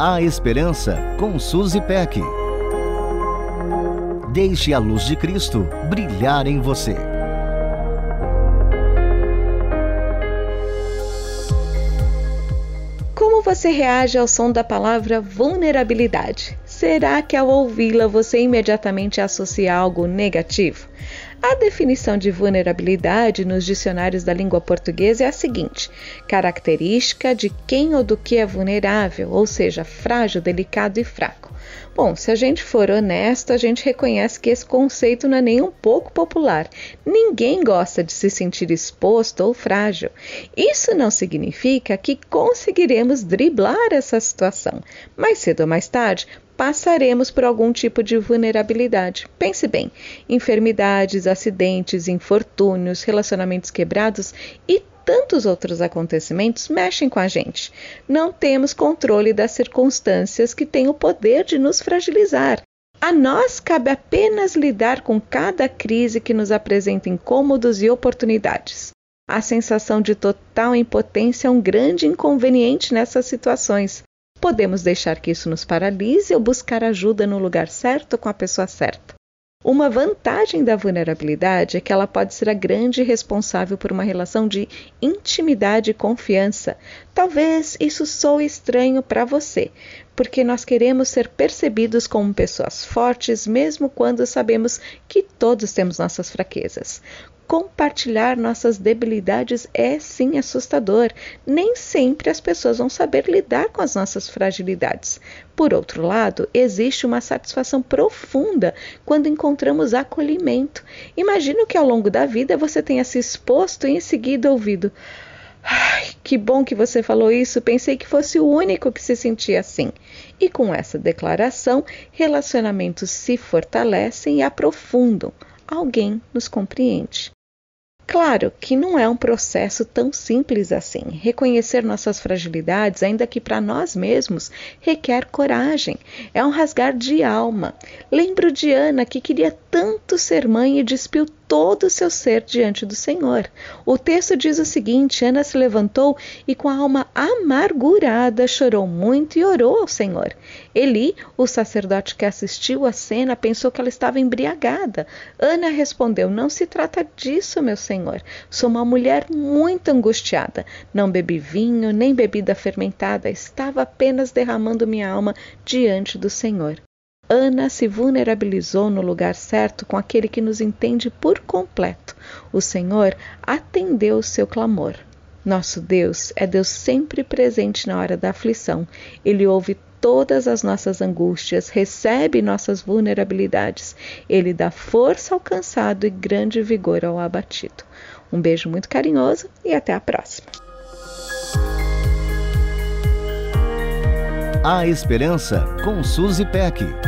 A Esperança com Suzy Peck. Deixe a luz de Cristo brilhar em você. Como você reage ao som da palavra vulnerabilidade? Será que ao ouvi-la você imediatamente associa algo negativo? A definição de vulnerabilidade nos dicionários da língua portuguesa é a seguinte: característica de quem ou do que é vulnerável, ou seja, frágil, delicado e fraco. Bom, se a gente for honesto, a gente reconhece que esse conceito não é nem um pouco popular. Ninguém gosta de se sentir exposto ou frágil. Isso não significa que conseguiremos driblar essa situação. Mais cedo ou mais tarde, passaremos por algum tipo de vulnerabilidade. Pense bem: enfermidades, acidentes, infortúnios, relacionamentos quebrados e tantos outros acontecimentos mexem com a gente. Não temos controle das circunstâncias que têm o poder de nos fragilizar. A nós cabe apenas lidar com cada crise que nos apresenta incômodos e oportunidades. A sensação de total impotência é um grande inconveniente nessas situações. Podemos deixar que isso nos paralise ou buscar ajuda no lugar certo com a pessoa certa. Uma vantagem da vulnerabilidade é que ela pode ser a grande responsável por uma relação de intimidade e confiança. Talvez isso soe estranho para você, porque nós queremos ser percebidos como pessoas fortes, mesmo quando sabemos que todos temos nossas fraquezas compartilhar nossas debilidades é sim assustador. Nem sempre as pessoas vão saber lidar com as nossas fragilidades. Por outro lado, existe uma satisfação profunda quando encontramos acolhimento. Imagino que ao longo da vida você tenha se exposto e em seguida ouvido. Que bom que você falou isso. Pensei que fosse o único que se sentia assim. E com essa declaração, relacionamentos se fortalecem e aprofundam. Alguém nos compreende. Claro que não é um processo tão simples assim. Reconhecer nossas fragilidades, ainda que para nós mesmos, requer coragem. É um rasgar de alma. Lembro de Ana que queria tanto ser mãe e despiu todo o seu ser diante do Senhor. O texto diz o seguinte: Ana se levantou e, com a alma amargurada, chorou muito e orou ao Senhor. Eli, o sacerdote que assistiu à cena, pensou que ela estava embriagada. Ana respondeu: Não se trata disso, meu Senhor. Sou uma mulher muito angustiada. Não bebi vinho, nem bebida fermentada. Estava apenas derramando minha alma diante do Senhor. Ana se vulnerabilizou no lugar certo com aquele que nos entende por completo. O Senhor atendeu o seu clamor. Nosso Deus é Deus sempre presente na hora da aflição. Ele ouve todas as nossas angústias, recebe nossas vulnerabilidades. Ele dá força ao cansado e grande vigor ao abatido. Um beijo muito carinhoso e até a próxima. A Esperança com Suzy Peck.